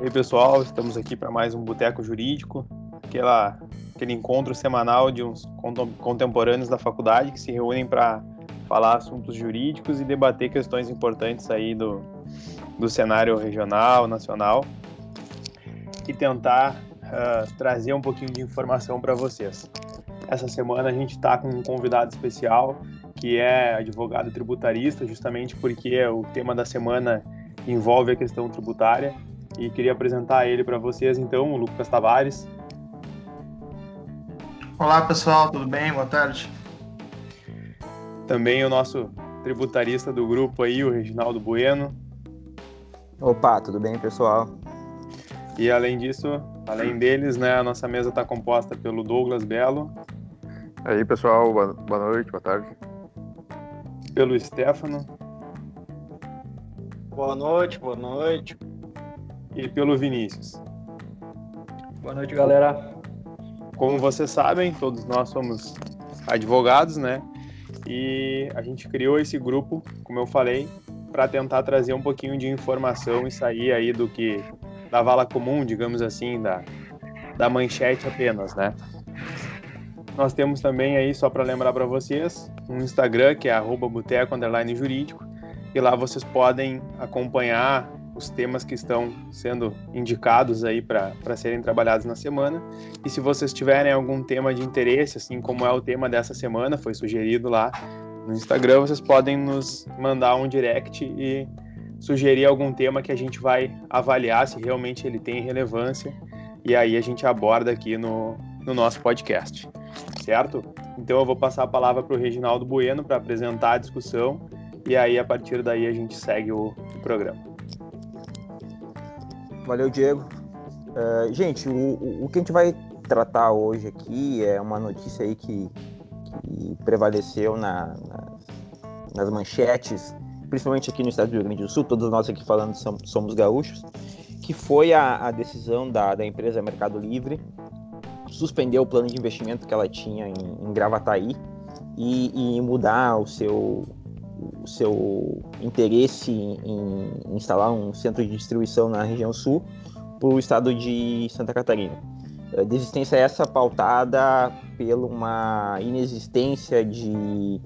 E aí, pessoal, estamos aqui para mais um Boteco Jurídico, aquela, aquele encontro semanal de uns contemporâneos da faculdade que se reúnem para falar assuntos jurídicos e debater questões importantes aí do, do cenário regional, nacional e tentar uh, trazer um pouquinho de informação para vocês. Essa semana a gente está com um convidado especial que é advogado tributarista, justamente porque o tema da semana envolve a questão tributária e queria apresentar ele para vocês então, o Lucas Tavares. Olá pessoal, tudo bem? Boa tarde. Também o nosso tributarista do grupo aí, o Reginaldo Bueno. Opa, tudo bem pessoal? E além disso, além deles, né, a nossa mesa está composta pelo Douglas Belo. Aí pessoal, boa noite, boa tarde. Pelo Stefano. Boa noite, boa noite e pelo Vinícius. Boa noite, galera. Como vocês sabem, todos nós somos advogados, né? E a gente criou esse grupo, como eu falei, para tentar trazer um pouquinho de informação e sair aí do que da vala comum, digamos assim, da, da manchete apenas, né? Nós temos também aí, só para lembrar para vocês, um Instagram que é @boteco_jurídico e lá vocês podem acompanhar os temas que estão sendo indicados aí para serem trabalhados na semana. E se vocês tiverem algum tema de interesse, assim como é o tema dessa semana, foi sugerido lá no Instagram, vocês podem nos mandar um direct e sugerir algum tema que a gente vai avaliar se realmente ele tem relevância e aí a gente aborda aqui no, no nosso podcast, certo? Então eu vou passar a palavra para o Reginaldo Bueno para apresentar a discussão e aí a partir daí a gente segue o, o programa. Valeu, Diego. Uh, gente, o, o que a gente vai tratar hoje aqui é uma notícia aí que, que prevaleceu na, na, nas manchetes, principalmente aqui no estado do Rio Grande do Sul, todos nós aqui falando somos, somos gaúchos, que foi a, a, decisão da, da empresa Mercado Livre suspender o plano de investimento que ela tinha em, em Gravataí e, e mudar o seu, seu interesse em, instalar um centro de distribuição na região sul para o estado de Santa Catarina. Desistência é essa pautada pela uma inexistência de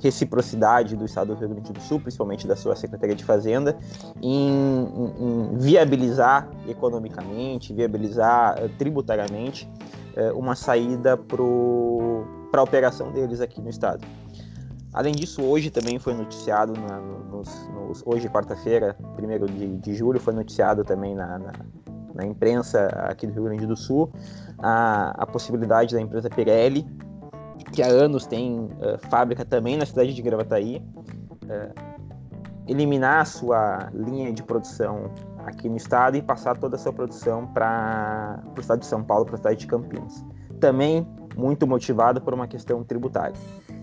reciprocidade do Estado do Rio Grande do Sul, principalmente da sua Secretaria de Fazenda, em, em, viabilizar economicamente, viabilizar uh, tributariamente uh, uma saída para a operação deles aqui no Estado. Além disso, hoje também foi noticiado, na, nos, nos, hoje, quarta-feira, 1 de, de julho, foi noticiado também na, na, na, imprensa aqui do Rio Grande do Sul a, a possibilidade da empresa Pirelli, que há anos tem uh, fábrica também na cidade de Gravataí, uh, eliminar a sua linha de produção aqui no estado e passar toda a sua produção para o estado de São Paulo, para a cidade de Campinas. Também muito motivado por uma questão tributária.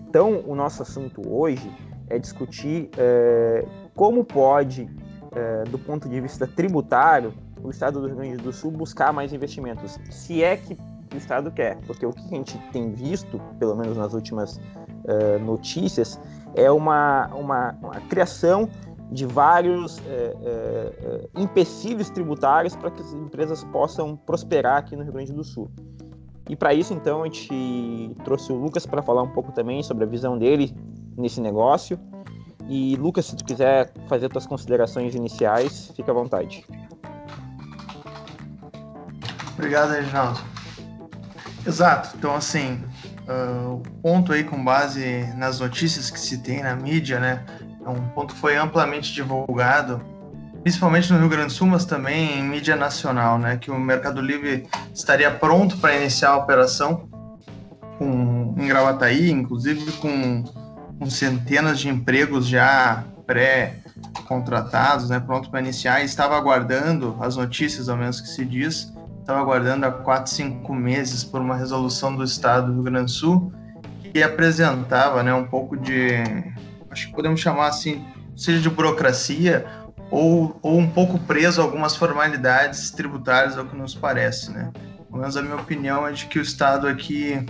Então, o nosso assunto hoje é discutir é, como pode, é, do ponto de vista tributário, o Estado do Rio Grande do Sul buscar mais investimentos, se é que o Estado quer, porque o que a gente tem visto, pelo menos nas últimas é, notícias, é uma, uma, uma, criação de vários empecilhos tributários para que as empresas possam prosperar aqui no Rio Grande do Sul. E para isso, então, a gente trouxe o Lucas para falar um pouco também sobre a visão dele nesse negócio. E Lucas, se tu quiser fazer tuas considerações iniciais, fica à vontade. Obrigado, Reginaldo. Exato. Então, assim, uh, o ponto aí com base nas notícias que se tem na mídia, né, é um ponto que foi amplamente divulgado principalmente no Rio Grande do Sul, mas também em mídia nacional, né, que o Mercado Livre estaria pronto para iniciar a operação com, em Gravataí, inclusive com, com centenas de empregos já pré-contratados, né, pronto para iniciar, e estava aguardando as notícias, ao menos que se diz, estava aguardando há quatro, cinco meses por uma resolução do Estado do Rio Grande do Sul que apresentava né, um pouco de, acho que podemos chamar assim, seja de burocracia ou, ou um pouco preso a algumas formalidades tributárias, é o que nos parece, né? Pelo menos a minha opinião é de que o Estado aqui,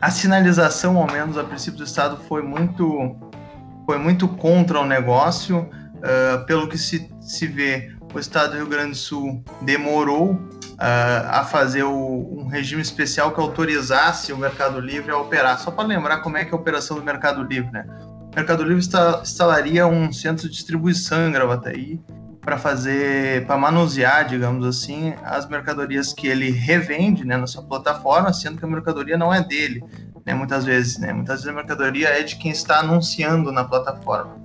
a sinalização, ao menos a princípio do Estado, foi muito, foi muito contra o negócio, uh, pelo que se, se vê, o Estado do Rio Grande do Sul demorou uh, a fazer o, um regime especial que autorizasse o Mercado Livre a operar. Só para lembrar como é que é a operação do Mercado Livre, né? Mercado Livre instalaria um centro de distribuição em Gravataí para fazer, para manusear, digamos assim, as mercadorias que ele revende, né, na sua plataforma, sendo que a mercadoria não é dele, né, muitas vezes, né, muitas vezes a mercadoria é de quem está anunciando na plataforma.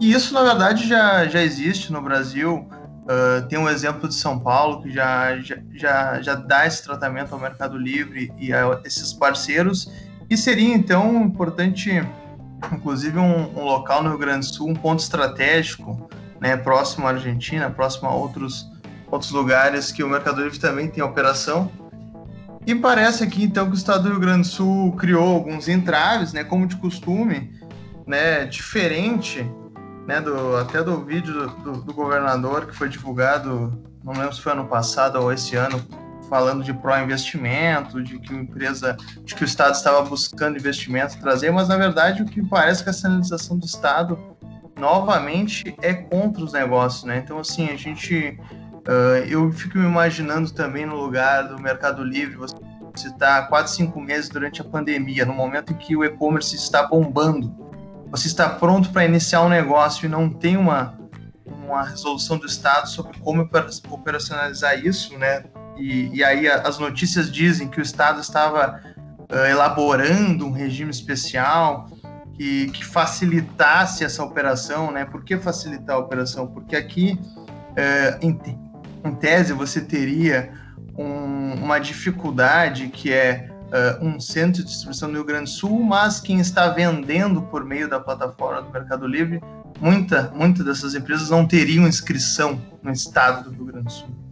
E isso, na verdade, já, já existe no Brasil. Uh, tem um exemplo de São Paulo que já, já, já, já dá esse tratamento ao Mercado Livre e a esses parceiros. E seria, então, importante, inclusive, um, um local no Rio Grande do Sul, um ponto estratégico, né, próximo à Argentina, próximo a outros, outros lugares que o Mercado Livre também tem operação. E parece aqui, então, que o Estado do Rio Grande do Sul criou alguns entraves, né, como de costume, né, diferente né, do, até do vídeo do, do, do, governador que foi divulgado, não lembro se foi ano passado ou esse ano, falando de pró-investimento, de que empresa, de que o Estado estava buscando investimento trazer, mas na verdade o que parece que a sinalização do Estado novamente é contra os negócios, né? Então assim a gente, uh, eu fico me imaginando também no lugar do Mercado Livre, você está quatro, cinco meses durante a pandemia, no momento em que o e-commerce está bombando você está pronto para iniciar um negócio e não tem uma, uma resolução do Estado sobre como operacionalizar isso, né? E, e aí as notícias dizem que o Estado estava uh, elaborando um regime especial que, que, facilitasse essa operação, né? Por que facilitar a operação? Porque aqui, uh, em, em, tese, você teria um, uma dificuldade que é uh, um centro de distribuição no Rio Grande do Sul, mas quem está vendendo por meio da plataforma do Mercado Livre, muita, muita dessas empresas não teriam inscrição no estado do Rio Grande do Sul.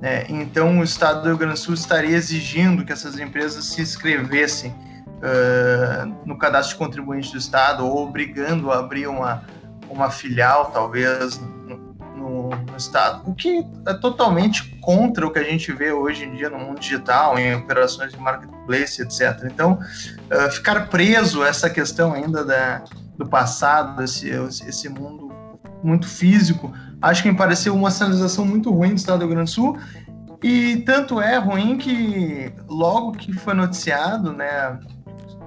É, então, o estado do Rio Grande do Sul estaria exigindo que essas empresas se inscrevessem uh, no cadastro de contribuinte do estado ou obrigando a abrir uma, uma filial, talvez, no, no, Estado, o que é totalmente contra o que a gente vê hoje em dia no mundo digital, em operações de marketplace, etc. Então, uh, ficar preso a essa questão ainda da, do passado, esse, esse mundo muito físico, acho que me pareceu uma sinalização muito ruim do Estado do Rio Grande do Sul, e tanto é ruim que logo que foi noticiado, né,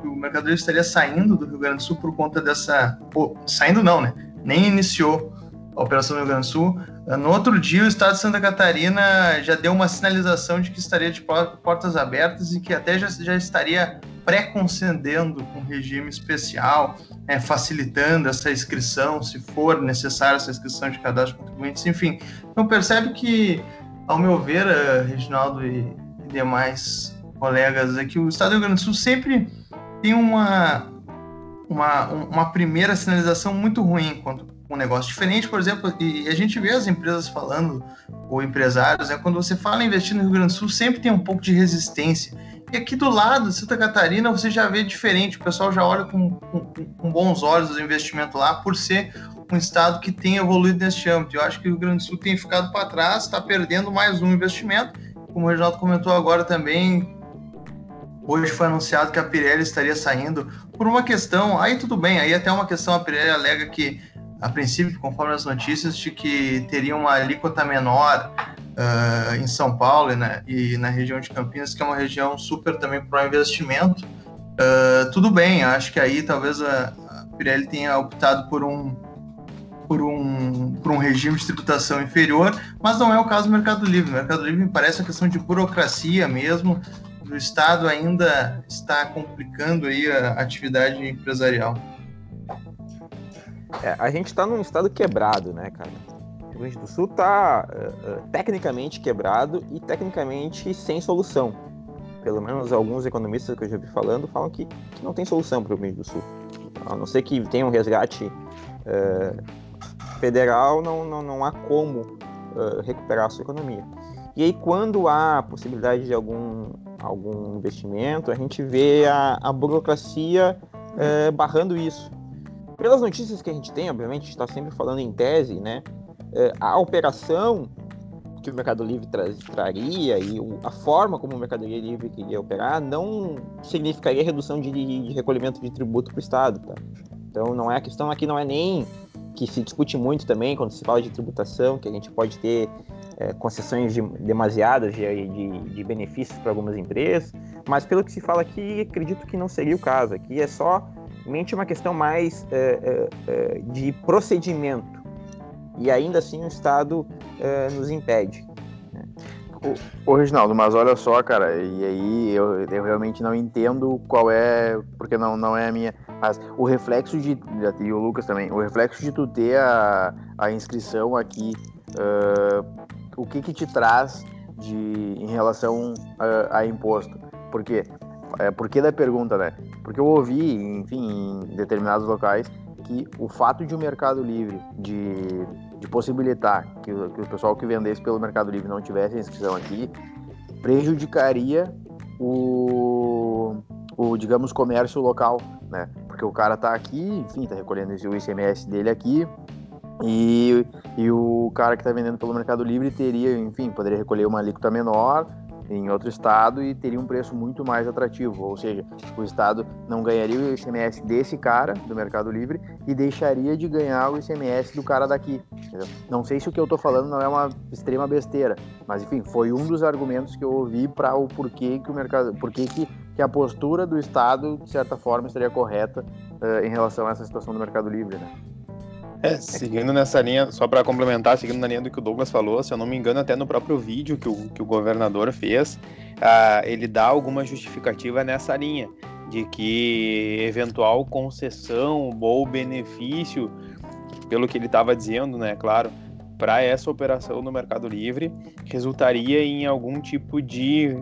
o mercadoria estaria saindo do Rio Grande do Sul por conta dessa. Pô, saindo não, né? Nem iniciou a Operação Rio Grande do Sul. No outro dia, o Estado de Santa Catarina já deu uma sinalização de que estaria de portas abertas e que até já, já estaria pré-concedendo um regime especial, é, facilitando essa inscrição, se for necessária essa inscrição de cadastro de contribuintes, enfim. Então percebe que, ao meu ver, uh, Reginaldo e, e demais colegas, é que o Estado do Rio Grande do Sul sempre tem uma, uma, uma primeira sinalização muito ruim quanto um negócio diferente, por exemplo, e a gente vê as empresas falando, ou empresários, né, quando você fala investir no Rio Grande do Sul, sempre tem um pouco de resistência. E aqui do lado, Santa Catarina, você já vê diferente, o pessoal já olha com, com, com bons olhos o investimento lá, por ser um estado que tem evoluído nesse âmbito. Eu acho que o Rio Grande do Sul tem ficado para trás, está perdendo mais um investimento. Como o Reginaldo comentou agora também, hoje foi anunciado que a Pirelli estaria saindo por uma questão, aí tudo bem, aí até uma questão a Pirelli alega que a princípio, conforme as notícias, de que teria uma alíquota menor uh, em São Paulo na, e na, região de Campinas, que é uma região super também para investimento. Uh, tudo bem, acho que aí talvez a, a Pirelli tenha optado por um, por um, por um regime de tributação inferior, mas não é o caso do Mercado Livre. O Mercado Livre me parece uma questão de burocracia mesmo, o Estado ainda está complicando aí a atividade empresarial. É, a gente está num estado quebrado, né, cara? O Rio Grande do Sul está uh, uh, tecnicamente quebrado e tecnicamente sem solução. Pelo menos alguns economistas que eu já vi falando falam que, que não tem solução para o Rio Grande do Sul. A não ser que tenha um resgate uh, federal, não, não, não há como recuperar a sua economia. E aí, quando há possibilidade de algum, algum investimento, a gente vê a, a burocracia barrando isso pelas notícias que a gente tem, obviamente, está sempre falando em tese, né? É, a operação que o Mercado Livre tra traria e o, a forma como o Mercado Livre queria operar não significaria redução de, de recolhimento de tributo para o Estado, tá? Então, não é a questão aqui não é nem que se discute muito também quando se fala de tributação, que a gente pode ter é, concessões de, demasiadas de, de, de benefícios para algumas empresas, mas pelo que se fala aqui, acredito que não seria o caso. Aqui é só mente uma questão mais é, é, é, de procedimento e ainda assim o Estado é, nos impede. Né? Ô, Reginaldo, mas olha só, cara, e aí eu, eu realmente não entendo qual é, porque não, não é a minha. Mas o reflexo de. E o Lucas também, o reflexo de tu ter a, a inscrição aqui, uh, o que que te traz de, em relação a, a imposto? Por quê? É, por que da pergunta, né? Porque eu ouvi, enfim, em determinados locais, que o fato de o Mercado Livre, de, de possibilitar que, que o pessoal que vendesse pelo Mercado Livre não tivesse inscrição aqui, prejudicaria o, o, digamos, comércio local, né? Porque o cara tá aqui, enfim, tá recolhendo o ICMS dele aqui, e, e o cara que está vendendo pelo Mercado Livre teria, enfim, poderia recolher uma alíquota menor em outro estado e teria um preço muito mais atrativo, ou seja, o estado não ganharia o ICMS desse cara do Mercado Livre e deixaria de ganhar o ICMS do cara daqui. Entendeu? Não sei se o que eu estou falando não é uma extrema besteira, mas enfim, foi um dos argumentos que eu ouvi para o porquê que o mercado, porquê que, que a postura do estado de certa forma estaria correta uh, em relação a essa situação do Mercado Livre, né? É, seguindo nessa linha, só para complementar, seguindo na linha do que o Douglas falou, se eu não me engano, até no próprio vídeo que o, que o governador fez, uh, ele dá alguma justificativa nessa linha, de que eventual concessão ou benefício, pelo que ele estava dizendo, né, claro, para essa operação no Mercado Livre, resultaria em algum tipo de,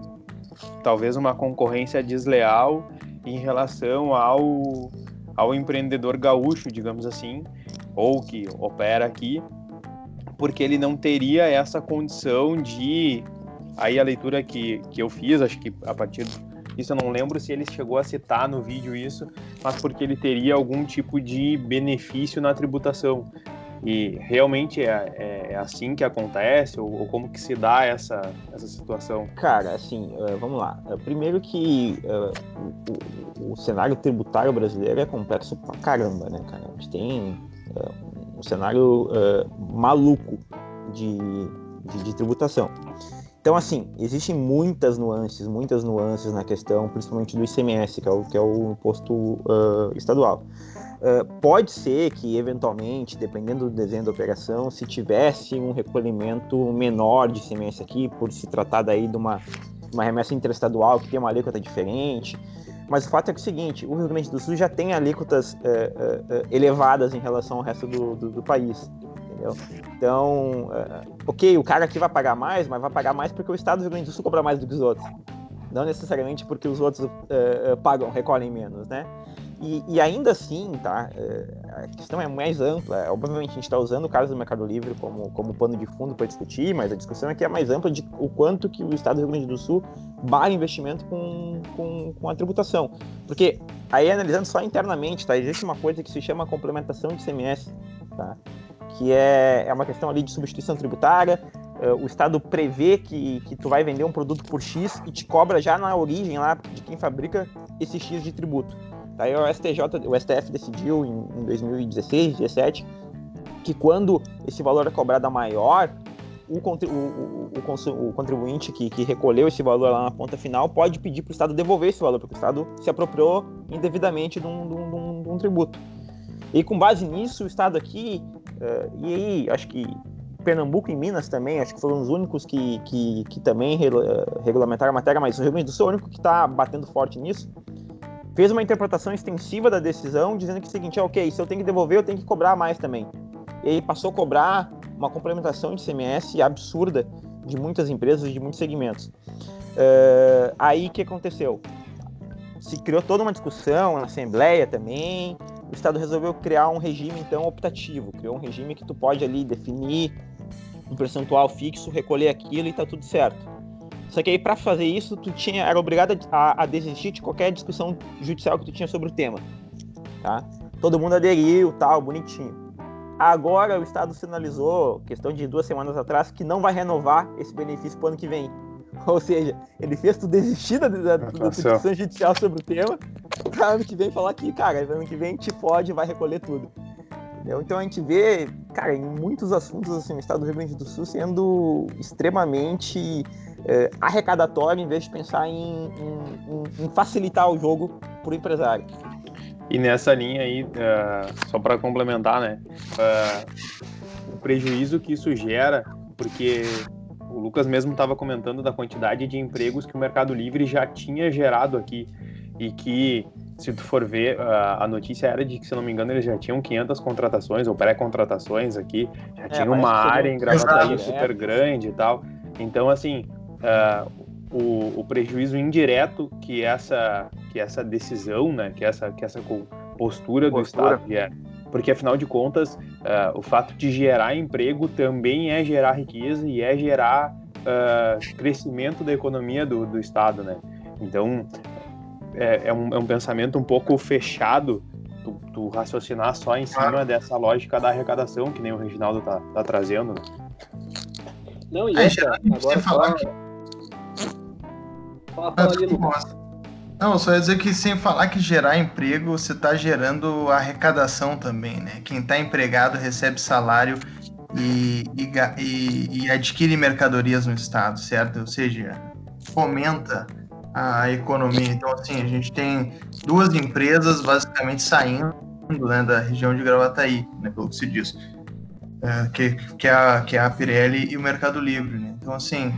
talvez uma concorrência desleal em relação ao, ao empreendedor gaúcho, digamos assim, ou que opera aqui, porque ele não teria essa condição de. Aí a leitura que, que eu fiz, acho que a partir disso eu não lembro se ele chegou a citar no vídeo isso, mas porque ele teria algum tipo de benefício na tributação. E realmente é, é, é assim que acontece? Ou, ou, como que se dá essa, essa situação? Cara, assim, uh, vamos lá. Uh, primeiro que uh, o, o, cenário tributário brasileiro é complexo pra caramba, né, cara? A gente tem um cenário uh, maluco de, de, de, tributação. Então, assim, existem muitas nuances, muitas nuances na questão, principalmente do ICMS, que é o, que é o imposto uh, estadual. Uh, pode ser que, eventualmente, dependendo do desenho da operação, se tivesse um recolhimento menor de ICMS aqui, por se tratar daí de uma, uma remessa interestadual que tem uma alíquota diferente, mas o fato é, que é o seguinte: o Rio Grande do Sul já tem alíquotas é, é, é, elevadas em relação ao resto do, do, do país. Entendeu? Então, é, ok, o cara aqui vai pagar mais, mas vai pagar mais porque o estado do Rio Grande do Sul cobra mais do que os outros. Não necessariamente porque os outros é, pagam, recolhem menos, né? E, e, ainda assim, tá? A questão é mais ampla. Obviamente, a gente está usando o caso do Mercado Livre como, como pano de fundo para discutir, mas a discussão aqui é mais ampla de o quanto que o Estado do Rio Grande do Sul barra investimento com, com, com a tributação. Porque aí, analisando só internamente, tá? Existe uma coisa que se chama complementação de CMS, tá? Que é, é uma questão ali de substituição tributária. Uh, o Estado prevê que, que tu vai vender um produto por X e te cobra já na origem lá de quem fabrica esse X de tributo. Daí o STJ, o STF decidiu em, em 2016, 2017, que quando esse valor é cobrado maior, o, o, o, o contribuinte que, que, recolheu esse valor lá na ponta final pode pedir para o Estado devolver esse valor, porque o Estado se apropriou indevidamente de um, de um, de um, tributo. E com base nisso, o Estado aqui, uh, e aí acho que Pernambuco e Minas também, acho que foram os únicos que, que, que também re, uh, regulamentaram a matéria, mas o Rio Grande do Sul é o único que está batendo forte nisso fez uma interpretação extensiva da decisão, dizendo que é o seguinte, é ok, se eu tenho que devolver, eu tenho que cobrar mais também. E aí passou a cobrar uma complementação de CMS absurda de muitas empresas, de muitos segmentos. Uh, aí o que aconteceu? Se criou toda uma discussão na Assembleia também, o Estado resolveu criar um regime, então, optativo. Criou um regime que tu pode ali definir um percentual fixo, recolher aquilo e tá tudo certo. Só que aí, para fazer isso, tu tinha, era obrigado a, a, desistir de qualquer discussão judicial que tu tinha sobre o tema. Tá? Todo mundo aderiu, tal, bonitinho. Agora o Estado sinalizou, questão de duas semanas atrás, que não vai renovar esse benefício para o ano que vem. Ou seja, ele fez tu desistir da, da, da discussão judicial sobre o tema, para ano que vem falar que, cara, ano que vem te pode vai recolher tudo. Entendeu? Então a gente vê, cara, em muitos assuntos assim, o estado do Rio Grande do Sul sendo extremamente é, arrecadatório em vez de pensar em, em, em facilitar o jogo para o empresário. E nessa linha aí, uh, só para complementar, né? Uh, o prejuízo que isso gera, porque o Lucas mesmo estava comentando da quantidade de empregos que o Mercado Livre já tinha gerado aqui e que se tu for ver, a notícia era de que, se não me engano, eles já tinham 500 contratações ou pré-contratações aqui, já é, tinha uma área em Gravataí super grande e tal. Então, assim, uh, o, o, prejuízo indireto que essa, que essa decisão, né, que essa, que essa postura, postura. do Estado é, porque afinal de contas, uh, o fato de gerar emprego também é gerar riqueza e é gerar uh, crescimento da economia do, do Estado, né? Então, é, é, um, é um pensamento um pouco fechado tu, tu, raciocinar só em cima ah. dessa lógica da arrecadação, que nem o Reginaldo tá, tá trazendo. Né? Não, e outra, agora falar que... Fala, fala ali, Lucas. Não, só ia dizer que sem falar que gerar emprego, você está gerando arrecadação também, né? Quem está empregado recebe salário e, e, e, adquire mercadorias no estado, certo? Ou seja, fomenta a economia. Então, assim, a gente tem duas empresas basicamente saindo né, da região de Gravataí, né, pelo que se diz, é, que, que, é a, que é a Pirelli e o Mercado Livre. Né? Então, assim,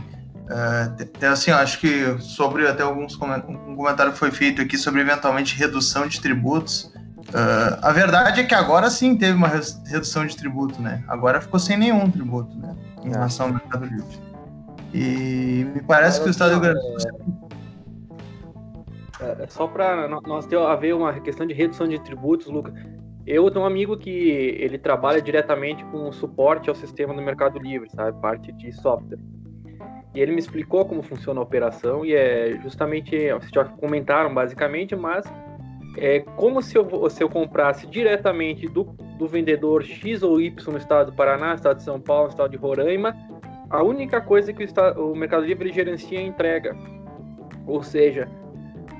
é, assim, acho que sobre até alguns um comentário foi feito aqui sobre eventualmente redução de tributos. Uh, a verdade é que agora sim teve uma redução de tributo, né? Agora ficou sem nenhum tributo, né? Em é. relação ao Mercado Livre. E me parece que o Estado do Rio Grande do é, é só para nós ter haver uma questão de redução de tributos, Lucas. Eu tenho um amigo que ele trabalha diretamente com suporte ao sistema do Mercado Livre, sabe, parte de software. E ele me explicou como funciona a operação e é justamente, vocês já comentaram basicamente, mas é como se eu, se eu comprasse diretamente do, do vendedor X ou Y no estado do Paraná, estado de São Paulo, estado de Roraima, a única coisa que o, estado, o Mercado Livre gerencia é entrega. Ou seja,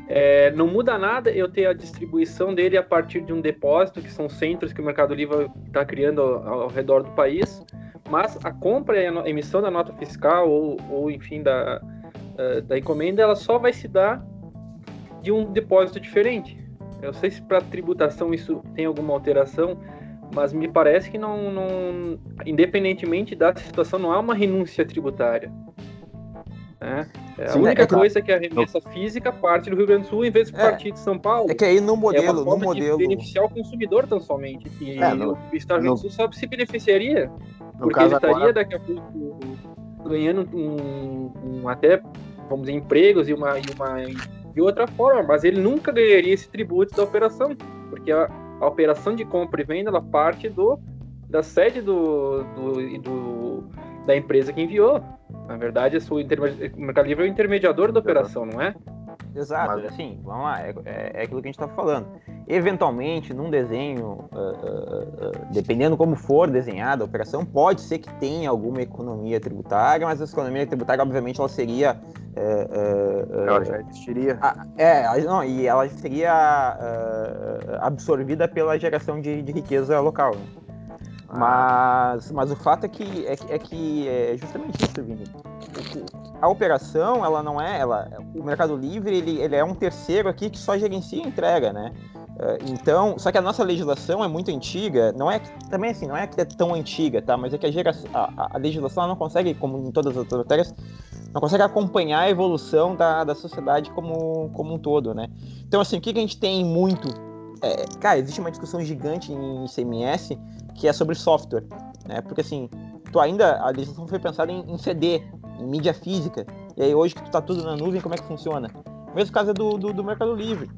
é, não muda nada eu ter a distribuição dele a partir de um depósito, que são centros que o Mercado Livre está criando ao, ao, redor do país, mas a compra e a emissão da nota fiscal ou, ou enfim, da, uh, da encomenda, ela só vai se dar de um depósito diferente. Eu sei se para tributação isso tem alguma alteração, mas me parece que não, não, independentemente da situação, não há uma renúncia tributária. Né? É, Sim, a única é que coisa é que a remessa física parte do Rio Grande do Sul em vez de é, partir de São Paulo. É que aí no modelo, é no modelo... de beneficiar o consumir tão somente. E no, o Estado do Rio Grande do Sul sabe se beneficiaria. Porque ele estaria agora... daqui a pouco ganhando um, um, até, vamos dizer, empregos e uma, e uma de outra forma, mas ele nunca ganharia esse tributo da operação, porque a, a operação de compra e venda ela parte do da sede do, do, do da empresa que enviou. Na verdade, o Mercado Livre é o intermediador da operação, não é? Exato, Mas... assim, vamos lá, é, é, é aquilo que a gente está falando. Eventualmente, num desenho, uh, uh, uh, dependendo como for desenhada a operação, pode ser que tenha alguma economia tributária, mas essa economia tributária, obviamente, ela seria. ela já existiria. é, não, e ela seria absorvida pela geração de, de riqueza local. Né? Mas, mas o fato é que é, é que é justamente isso, Vini. A operação, ela não é, ela, o Mercado Livre, ele, ele é um terceiro aqui que só gerencia e entrega, né? É, então, só que a nossa legislação é muito antiga, não é também assim, não é que é tão antiga, tá? Mas é que a, a, a legislação não consegue, como em todas as outras matérias, não consegue acompanhar a evolução da, da sociedade como, como um todo, né? Então, assim, o que, que a gente tem muito? É, cara, existe uma discussão gigante em ICMS que é sobre software, né? Porque assim, tu ainda a legislação foi pensada em, em CD, em mídia física. E aí hoje que tu tá tudo na nuvem, como é que funciona? Mesmo caso é do, do, do Mercado Livre.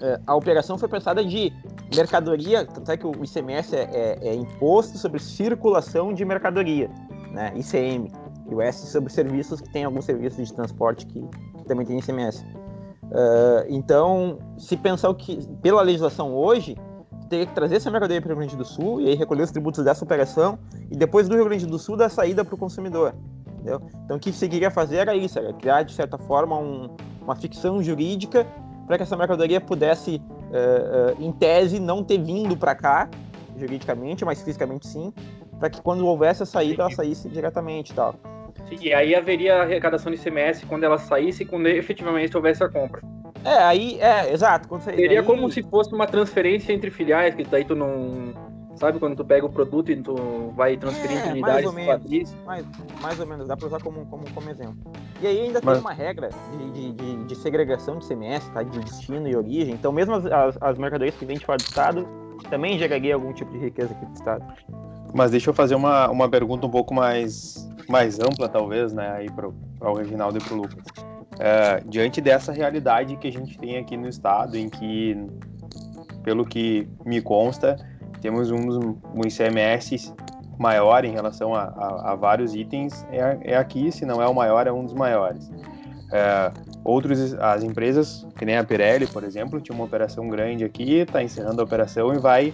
É, a operação foi pensada de mercadoria, tanto é que o ICMS é, é, é imposto sobre circulação de mercadoria, né? ICM. E o S sobre serviços, que tem alguns serviços de transporte que, que também tem ICMS. Uh, então, se pensar o que, pela legislação hoje, teria que trazer essa mercadoria para o Rio Grande do Sul e aí recolher os tributos dessa operação e depois do Rio Grande do Sul dar saída para o consumidor. Entendeu? Então o que você queria fazer era isso, era criar de certa forma um, uma ficção jurídica para que essa mercadoria pudesse, uh, uh, em tese, não ter vindo para cá juridicamente, mas fisicamente sim, para que quando houvesse a saída, ela saísse diretamente e tal. Sim, e aí haveria arrecadação de ICMS quando ela saísse e quando efetivamente houvesse a compra. É, aí, é, exato. Seria aí, como se fosse uma transferência entre filiais, que daí tu não. Sabe quando tu pega o produto e tu vai transferir É, entre mais unidades ou menos. mais, mais ou menos, dá para usar como, como, como exemplo. E aí ainda Mas- tem uma regra de, de, de, de segregação de CMS, tá? de destino e origem. Então, mesmo as, as, as mercadorias que vêm de fora do estado também geraria algum tipo de riqueza aqui do estado. Mas deixa eu fazer uma, uma pergunta um pouco mais, mais ampla, talvez, né, aí para o Reginaldo e para o Lucas. É, diante dessa realidade que a gente tem aqui no estado, em que, pelo que me consta, temos um, dos- um ICMS maior em relação a, a- a vários itens, é, é aqui, se não é o maior, é um dos maiores. É, outros, as empresas, que nem a Pirelli, por exemplo, tinha uma operação grande aqui, está encerrando a operação e vai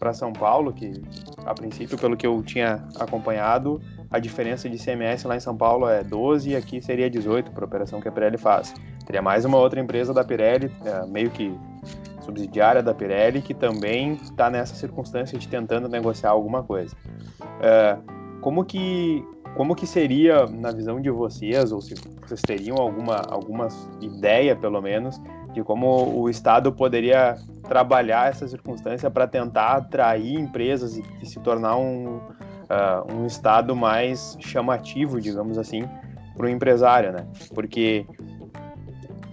para São Paulo, que a princípio, pelo que eu tinha acompanhado, a diferença de ICMS lá em São Paulo é 12 e aqui seria 18 para a operação que a Pirelli faz. Teria mais uma outra empresa da Pirelli, é, meio que subsidiária da Pirelli, que também está nessa circunstância de tentando negociar alguma coisa. É, como que como que seria na visão de vocês, ou se vocês teriam alguma, alguma ideia, pelo menos, de como o Estado poderia trabalhar essa circunstância para tentar atrair empresas e se tornar um, uh, um Estado mais chamativo, digamos assim, para o empresário, né? Porque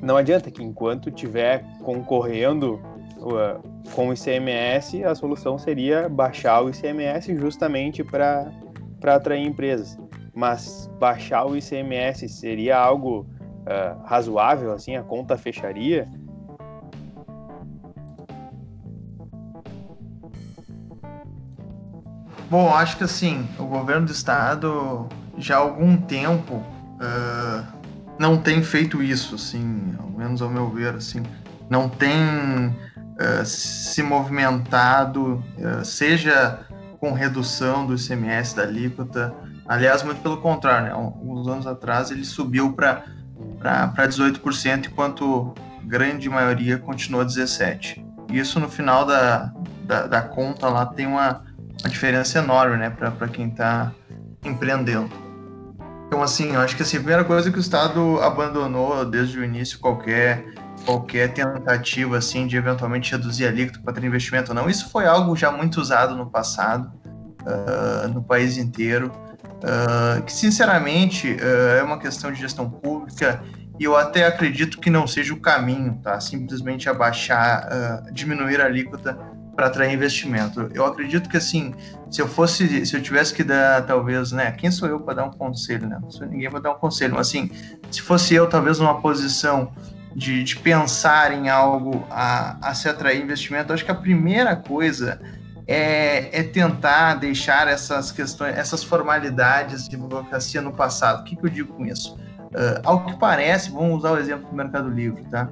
não adianta que enquanto tiver concorrendo uh, com o ICMS, a solução seria baixar o ICMS justamente para atrair empresas. Mas baixar o ICMS seria algo uh, razoável, assim, a conta fecharia? Bom, acho que assim, o governo do estado já há algum tempo uh, não tem feito isso, assim, ao menos ao meu ver, assim, não tem uh, se movimentado, uh, seja com redução do ICMS da alíquota, aliás, muito pelo contrário, né? alguns anos atrás ele subiu para 18%, enquanto grande maioria continua 17%. Isso no final da, da, da conta lá tem uma, uma diferença enorme, né, para quem está empreendendo. Então, assim, eu acho que assim, a primeira coisa é que o Estado abandonou desde o início qualquer qualquer tentativa assim de eventualmente reduzir a alíquota para ter investimento ou não. Isso foi algo já muito usado no passado, uh, no país inteiro, uh, que sinceramente uh, é uma questão de gestão pública e eu até acredito que não seja o caminho, tá? Simplesmente abaixar, diminuir a alíquota para atrair investimento. Eu acredito que assim, se eu fosse, se eu tivesse que dar, talvez, né? Quem sou eu para dar um conselho, né? Não sou ninguém para dar um conselho, mas assim, se fosse eu, talvez numa posição de, de pensar em algo a, a se atrair investimento, acho que a primeira coisa é, é, tentar deixar essas questões, essas formalidades de burocracia no passado. O que, que eu digo com isso? Uh, ao que parece, vamos usar o exemplo do Mercado Livre, tá?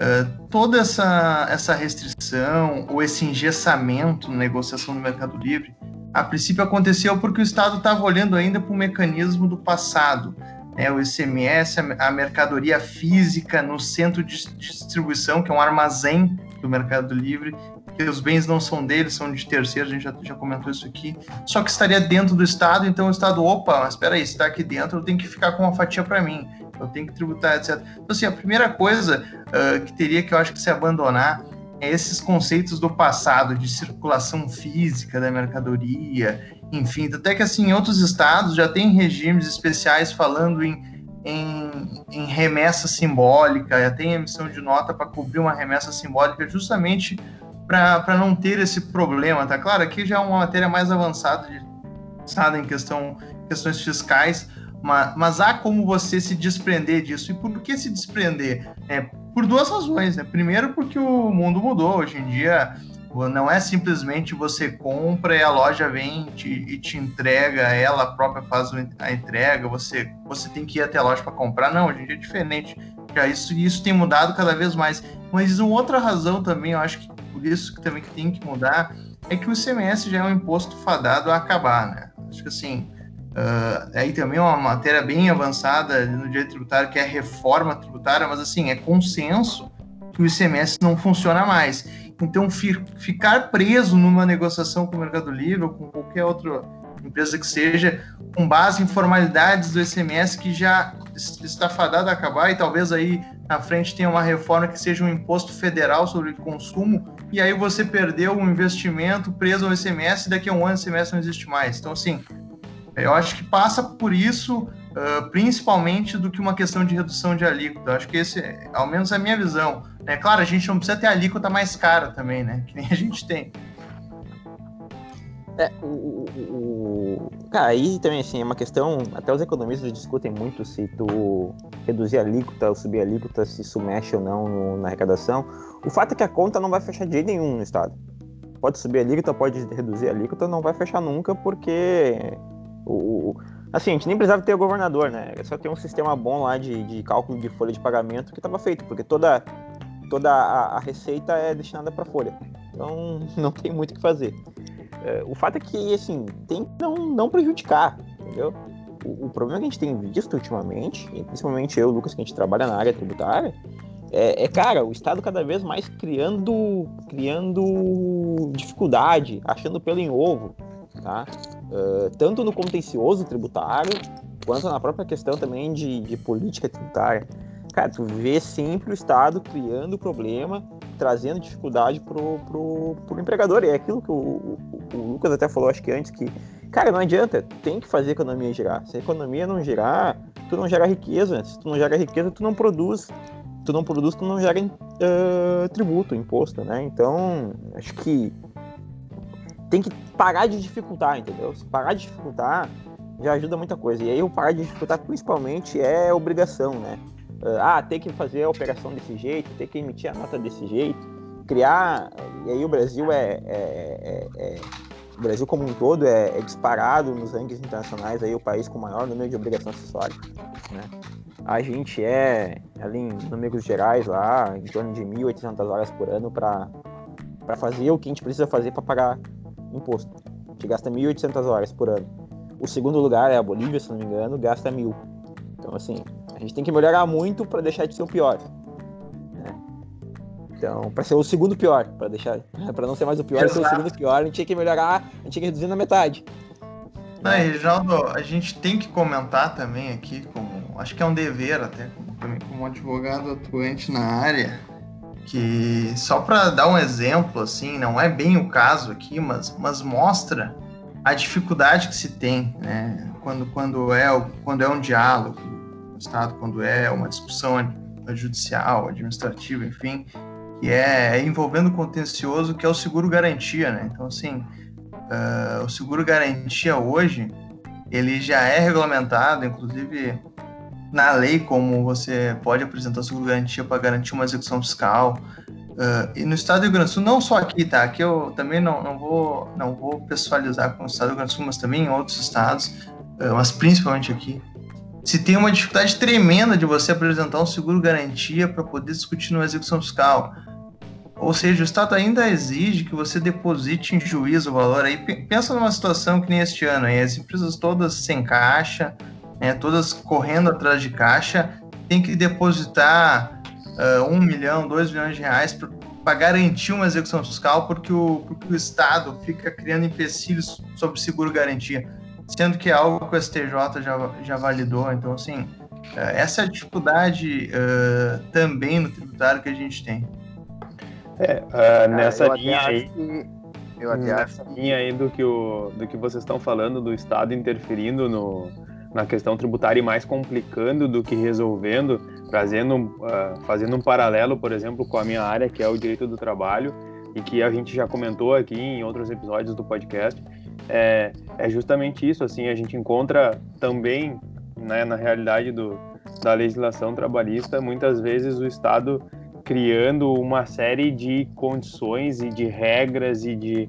Uh, toda essa, essa restrição ou esse engessamento na negociação do Mercado Livre, a princípio aconteceu porque o Estado estava olhando ainda para o mecanismo do passado, né, o ICMS, a mercadoria física no centro de distribuição, que é um armazém do Mercado Livre, que os bens não são deles, são de terceiros, a gente já, já comentou isso aqui, só que estaria dentro do Estado, então o Estado, opa, mas espera aí, está aqui dentro, eu tenho que ficar com uma fatia para mim, eu tenho que tributar, etc. Então, assim, a primeira coisa uh, que teria que eu acho que se abandonar é esses conceitos do passado, de circulação física da mercadoria, enfim, até que assim, em outros estados já tem regimes especiais falando em, em, em remessa simbólica, já tem emissão de nota para cobrir uma remessa simbólica justamente para não ter esse problema, tá claro? Aqui já é uma matéria mais avançada, de, em questão, questões fiscais, mas, mas, há como você se desprender disso. E por que se desprender? É, por duas razões, né? Primeiro, porque o mundo mudou. Hoje em dia, não é simplesmente você compra e a loja vem te, e te entrega, ela própria faz a entrega, você, você tem que ir até a loja para comprar. Não, hoje em dia é diferente. Já isso, isso tem mudado cada vez mais. Mas uma outra razão também, eu acho que por isso que também que tem que mudar, é que o ICMS já é um imposto fadado a acabar, né? Acho que assim, uh, aí também é uma matéria bem avançada no direito tributário, que é reforma tributária, mas assim, é consenso que o ICMS não funciona mais. Então, fi, ficar preso numa negociação com o Mercado Livre ou com qualquer outra empresa que seja, com base em formalidades do SMS que já está fadada a acabar e talvez aí na frente tenha uma reforma que seja um imposto federal sobre consumo e aí você perdeu um investimento preso ao SMS e daqui a um ano o SMS não existe mais. Então, assim, eu acho que passa por isso, uh, principalmente do que uma questão de redução de alíquota. Eu acho que esse, ao menos é a minha visão. É claro, a gente não precisa ter alíquota mais cara também, né? Que nem a gente tem. É, o, o, Cara, aí também, assim, é uma questão. Até os economistas discutem muito se tu reduzir a alíquota ou subir a alíquota, se isso mexe ou não no, na arrecadação. O fato é que a conta não vai fechar de jeito nenhum no Estado. Pode subir a alíquota, pode reduzir a alíquota, não vai fechar nunca, porque. O, assim, a gente nem precisava ter o governador, né? É só ter um sistema bom lá de, de cálculo de folha de pagamento que estava feito, porque toda, toda a, a receita é destinada para folha. Então, não tem muito o que fazer. É, o fato é que, assim, tem que não, não prejudicar, entendeu? O, o, problema que a gente tem visto ultimamente, principalmente eu o Lucas, que a gente trabalha na área tributária, é, é, cara, o Estado cada vez mais criando, criando dificuldade, achando pelo em ovo, tá? Uh, tanto no contencioso tributário, quanto na própria questão também de, de política tributária. Cara, tu vê sempre o Estado criando problema, trazendo dificuldade pro, pro, pro empregador. E é aquilo que o, o, o, Lucas até falou, acho que antes, que, cara, não adianta, tem que fazer a economia girar. Se a economia não girar, tu não gera riqueza. Se tu não gera riqueza, tu não produz. Tu não produz, tu não gera uh, tributo, imposto, né? Então, acho que tem que parar de dificultar, entendeu? Se parar de dificultar, já ajuda muita coisa. E aí o parar de dificultar principalmente é obrigação, né? ah, tem que fazer a operação desse jeito, tem que emitir a nota desse jeito, criar. E aí o Brasil é, é, é, é o Brasil como um todo é, é, disparado nos rankings internacionais aí o país com o maior número de obrigações acessórias, né? A gente é ali em números gerais lá em torno de 1.800 horas por ano para fazer o que a gente precisa fazer para pagar imposto. A gente gasta 1.800 horas por ano. O segundo lugar é a Bolívia, se não me engano, gasta mil. Então assim, a gente tem que melhorar muito para deixar de ser o pior. Né? Então, para ser o segundo pior, para deixar, para não ser mais o pior, ser o segundo pior, a gente tinha que melhorar, a gente tinha que reduzir na metade. Não, Reginaldo, a gente tem que comentar também aqui, como acho que é um dever até, como, como advogado atuante na área, que só para dar um exemplo, assim, não é bem o caso aqui, mas, mas mostra a dificuldade que se tem, né, quando, quando, é, quando é um diálogo, Estado quando é uma discussão judicial, administrativa, enfim, que é envolvendo contencioso, que é o seguro garantia, né? Então, assim, uh, o seguro garantia hoje, ele já é regulamentado, inclusive na lei, como você pode apresentar seguro garantia para garantir uma execução fiscal. Uh, e no estado do Rio Grande do Sul, não só aqui, tá? Aqui eu também não, não, vou, não vou pessoalizar com o estado do Rio Grande do Sul, mas também em outros estados, uh, mas principalmente aqui se tem uma dificuldade tremenda de você apresentar um seguro garantia para poder discutir numa execução fiscal. Ou seja, o Estado ainda exige que você deposite em juízo o valor. Aí pensa numa situação que nem este ano, aí, as empresas todas sem caixa, né, todas correndo atrás de caixa, tem que depositar uh, um milhão, dois milhões de reais para garantir uma execução fiscal, porque o, porque o Estado fica criando empecilhos sobre seguro garantia sendo que é algo que o STJ já, já validou. Então, assim, é, essa é a dificuldade uh, também no tributário que a gente tem. É, uh, nessa linha aí. Que, eu até nessa acho linha aí do que, o, do que vocês estão falando, do Estado interferindo no, na questão tributária e mais complicando do que resolvendo, trazendo, uh, fazendo um paralelo, por exemplo, com a minha área, que é o direito do trabalho, e que a gente já comentou aqui em outros episódios do podcast, é, é justamente isso. Assim, a gente encontra também, né, na realidade do, da legislação trabalhista, muitas vezes o Estado criando uma série de condições e de regras e de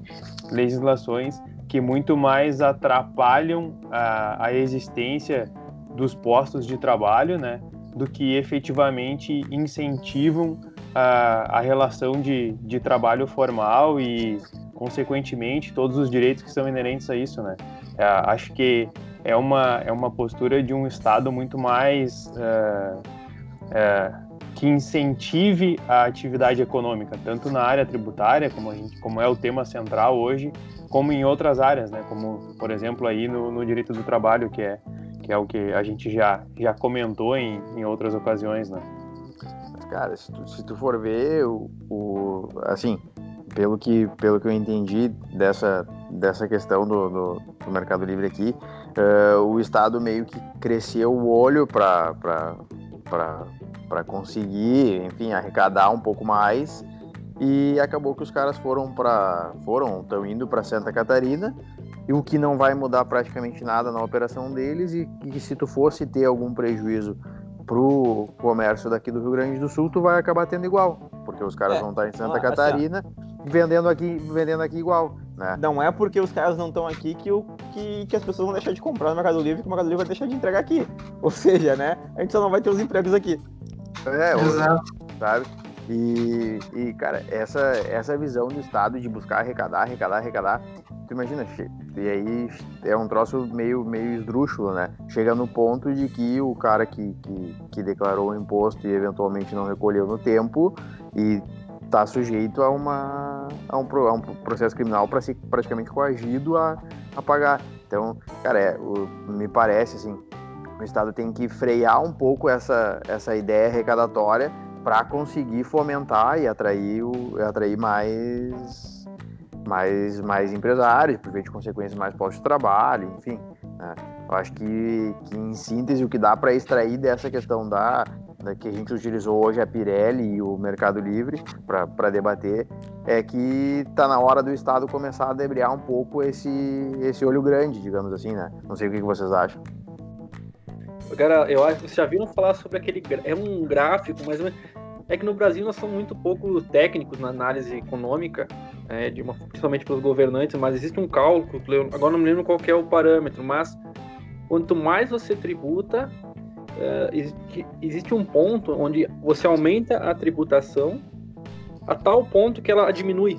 legislações que muito mais atrapalham a, a existência dos postos de trabalho, né, do que efetivamente incentivam a, a relação de, de trabalho formal e consequentemente, todos os direitos que são inerentes a isso, né? É, acho que é uma, é uma postura de um Estado muito mais é, que incentive a atividade econômica, tanto na área tributária, como, gente, como é o tema central hoje, como em outras áreas, né? Como, por exemplo, aí no, no direito do trabalho, que é, que é o que a gente já, já comentou em, em outras ocasiões, né? Cara, se tu, se tu for ver, o, o, assim, pelo que, pelo que eu entendi dessa, dessa questão do, do, do Mercado Livre aqui, uh, o Estado meio que cresceu o olho para para conseguir, enfim, arrecadar um pouco mais. E acabou que os caras foram para foram estão indo para Santa Catarina e o que não vai mudar praticamente nada na operação deles e que se tu fosse ter algum prejuízo pro comércio daqui do Rio Grande do Sul, tu vai acabar tendo igual, porque os caras é, vão estar em Santa Catarina assim, vendendo aqui vendendo aqui igual. Né? Não é porque os caras não estão aqui que, o, que, que as pessoas vão deixar de comprar no Mercado Livre que o Mercado Livre vai deixar de entregar aqui. Ou seja, né? A gente só não vai ter os empregos aqui. É, Exato. sabe? E, e, cara, essa, essa visão do Estado de buscar arrecadar, arrecadar, arrecadar, tu imagina, e aí é um troço meio, meio esdrúxulo, né? Chega no ponto de que o cara que, que, que declarou o imposto e eventualmente não recolheu no tempo e está sujeito a, uma, a, um, a um processo criminal para ser praticamente coagido a, a pagar. Então, cara, é, o, me parece assim, o Estado tem que frear um pouco essa, essa ideia arrecadatória para conseguir fomentar e atrair, o, atrair mais, mais, mais empresários, por via de consequência mais postos de trabalho, enfim. Né? Eu acho que, que, em síntese, o que dá para extrair dessa questão da, da, que a gente utilizou hoje, a Pirelli e o Mercado Livre, para debater, é que está na hora do Estado começar a debrear um pouco esse, esse olho grande, digamos assim, né? Não sei o que, que vocês acham. Cara, eu acho que vocês já viram falar sobre aquele. É um gráfico, mas é que no Brasil nós somos muito pouco técnicos na análise econômica, é, de uma, principalmente pelos governantes, mas existe um cálculo, agora não me lembro qual é o parâmetro, mas quanto mais você tributa, é, existe um ponto onde você aumenta a tributação a tal ponto que ela diminui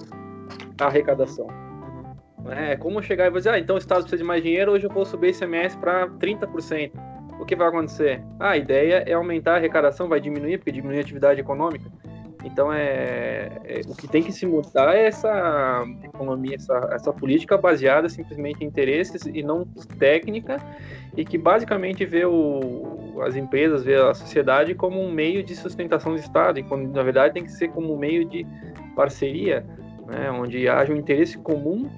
a arrecadação. É como chegar e dizer, ah, então o Estado precisa de mais dinheiro, hoje eu vou subir esse MS para 30% o que vai acontecer? Ah, a ideia é aumentar a arrecadação, vai diminuir, porque diminui a atividade econômica. Então, é, é, o que tem que se mudar é essa economia, essa, essa política baseada simplesmente em interesses e não técnica, e que basicamente vê o, as empresas, vê a sociedade como um meio de sustentação do Estado, e quando na verdade tem que ser como um meio de parceria, né, onde haja um interesse comum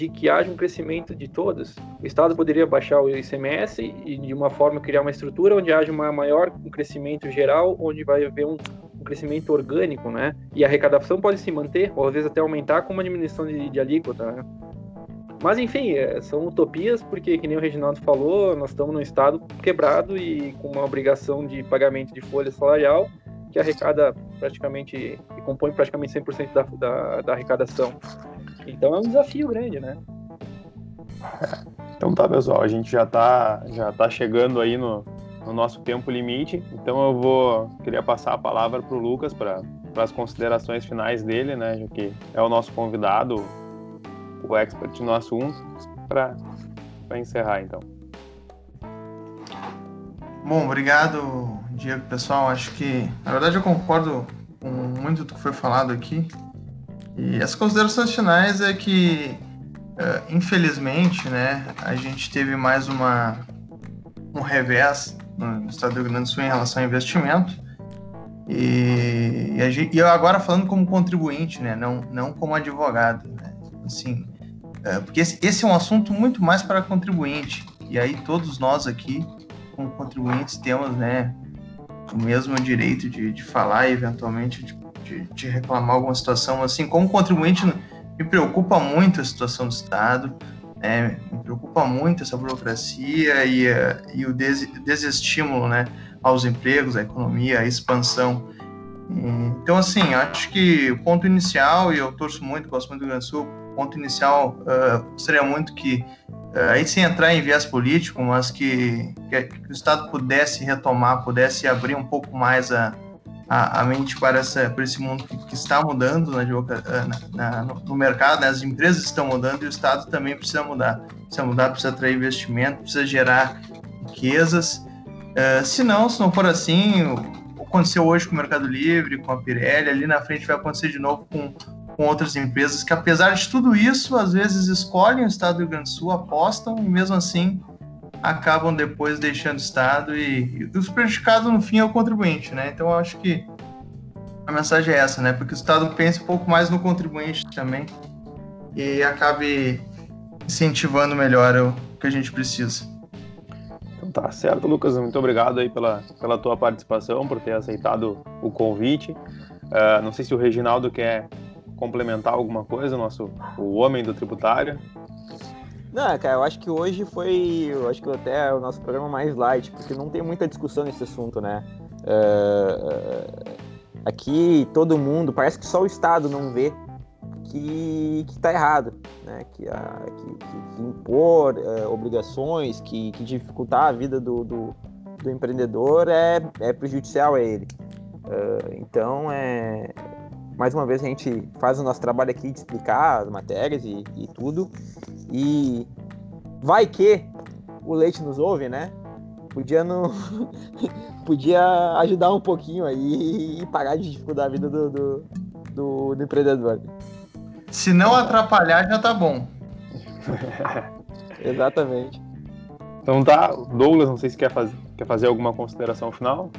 de que haja um crescimento de todas. O Estado poderia baixar o ICMS e, de uma forma, criar uma estrutura onde haja uma maior um crescimento geral, onde vai haver um, um, crescimento orgânico, né? E a arrecadação pode se manter, ou às vezes até aumentar com uma diminuição de, de alíquota, né? Mas, enfim, é, são utopias, porque, que nem o Reginaldo falou, nós estamos num Estado quebrado e com uma obrigação de pagamento de folha salarial, que arrecada praticamente, e compõe praticamente 100% da, da, da arrecadação. Então é um desafio grande, né? Então tá, pessoal, a gente já tá, já tá chegando aí no, no nosso tempo limite, então eu vou queria passar a palavra para o Lucas para as considerações finais dele, né, já que é o nosso convidado, o expert no assunto, para encerrar então. Bom, obrigado, Diego, pessoal. Acho que, na verdade, eu concordo com muito do que foi falado aqui. E as considerações finais é que, uh, infelizmente, né, a gente teve mais uma, um revés no estado do Rio Grande do Sul em relação ao investimento. E, e, gente, e eu agora falando como contribuinte, né, não, não como advogado. Né, assim, uh, porque esse, esse é um assunto muito mais para contribuinte. E aí todos nós aqui, como contribuintes, temos né, o mesmo direito de, de falar e eventualmente de de, de reclamar alguma situação. Assim, como contribuinte, me preocupa muito a situação do Estado, né? me preocupa muito essa burocracia e, uh, e o des, desestímulo né, aos empregos, à economia, à expansão. Então, assim, acho que o ponto inicial, e eu torço muito, gosto muito do Rio Grande do Sul, o ponto inicial uh, seria muito que, uh, aí sem entrar em viés político, mas que, que, o Estado pudesse retomar, pudesse abrir um pouco mais a, a, a mente para, essa, para esse mundo que, que está mudando na, na, na, no mercado, né? as empresas estão mudando e o Estado também precisa mudar. Precisa mudar, precisa atrair investimento, precisa gerar riquezas. Uh, se não, se não for assim, aconteceu hoje com o Mercado Livre, com a Pirelli, ali na frente vai acontecer de novo com, com outras empresas que, apesar de tudo isso, às vezes escolhem o estado do Rio Grande do Sul, apostam e mesmo assim acabam depois deixando o estado e, e os prejudicados no fim é o contribuinte, né? Então eu acho que a mensagem é essa, né? Porque o estado pense um pouco mais no contribuinte também e acabe incentivando melhor o que a gente precisa. Então tá certo, Lucas. Muito obrigado aí pela, pela tua participação, por ter aceitado o convite. Uh, não sei se o Reginaldo quer complementar alguma coisa, nosso o homem do tributário. Não, cara, eu acho que hoje foi, eu acho que até o nosso programa mais light, porque não tem muita discussão nesse assunto, né? Uh, aqui todo mundo, parece que só o Estado não vê que está errado, né? que, a, que, que impor é, obrigações, que, que, dificultar a vida do, do, do, empreendedor é, é prejudicial a ele. Uh, então, é, mais uma vez, a gente faz o nosso trabalho aqui de explicar as matérias e, e tudo. E vai que o leite nos ouve, né? Podia, não... Podia ajudar um pouquinho aí e parar de dificultar a vida do, do, do, do empreendedor. Se não atrapalhar, já tá bom. Exatamente. Então tá, Douglas, não sei se quer fazer, quer fazer alguma consideração final.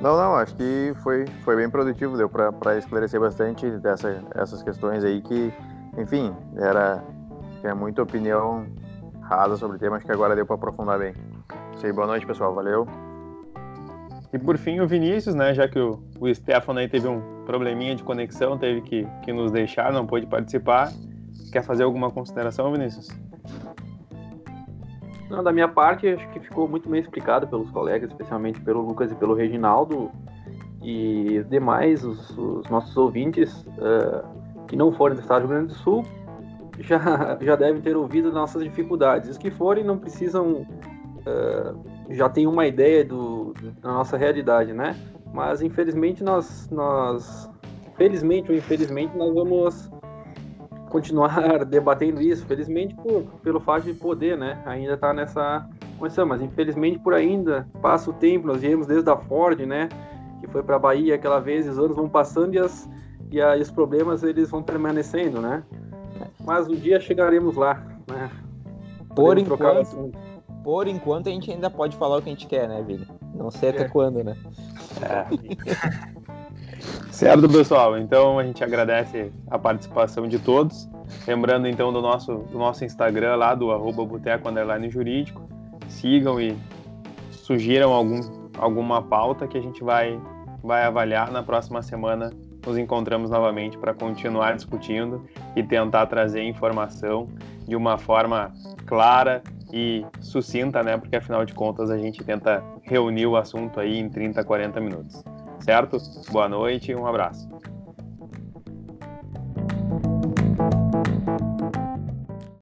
Não, não, acho que foi, foi bem produtivo, deu para esclarecer bastante dessa, essas questões aí que, enfim, era tinha muita opinião rasa sobre o tema, acho que agora deu para aprofundar bem. Aí, boa noite, pessoal, valeu. E por fim o Vinícius, né, já que o, o Stefano aí teve um probleminha de conexão, teve que, que nos deixar, não pôde participar. Quer fazer alguma consideração, Vinícius? Não, da minha parte, acho que ficou muito bem explicado pelos colegas, especialmente pelo Lucas e pelo Reginaldo. E demais, os, os nossos ouvintes uh, que não forem do Estado do Rio Grande do Sul, já, já devem ter ouvido nossas dificuldades. Os que forem não precisam, uh, já tem uma ideia do, da nossa realidade, né? Mas infelizmente nós, nós, felizmente ou infelizmente, nós vamos continuar debatendo isso, felizmente por, pelo fato de poder, né, ainda tá nessa condição, mas infelizmente por ainda passa o tempo, nós viemos desde a Ford, né, que foi para a Bahia aquela vez, os anos vão passando e, as, e, a, e os problemas eles vão permanecendo, né, mas um dia chegaremos lá, né. Por enquanto, por enquanto a gente ainda pode falar o que a gente quer, né, Vini? Não sei até é. quando, né? É. Certo, pessoal? Então a gente agradece a participação de todos. Lembrando então do nosso, do nosso Instagram lá, do arroba boteco jurídico. Sigam e sugiram algum, alguma pauta que a gente vai, vai avaliar na próxima semana. Nos encontramos novamente para continuar discutindo e tentar trazer informação de uma forma clara e sucinta, né? Porque afinal de contas a gente tenta reunir o assunto aí em 30, 40 minutos certo? Boa noite e um abraço.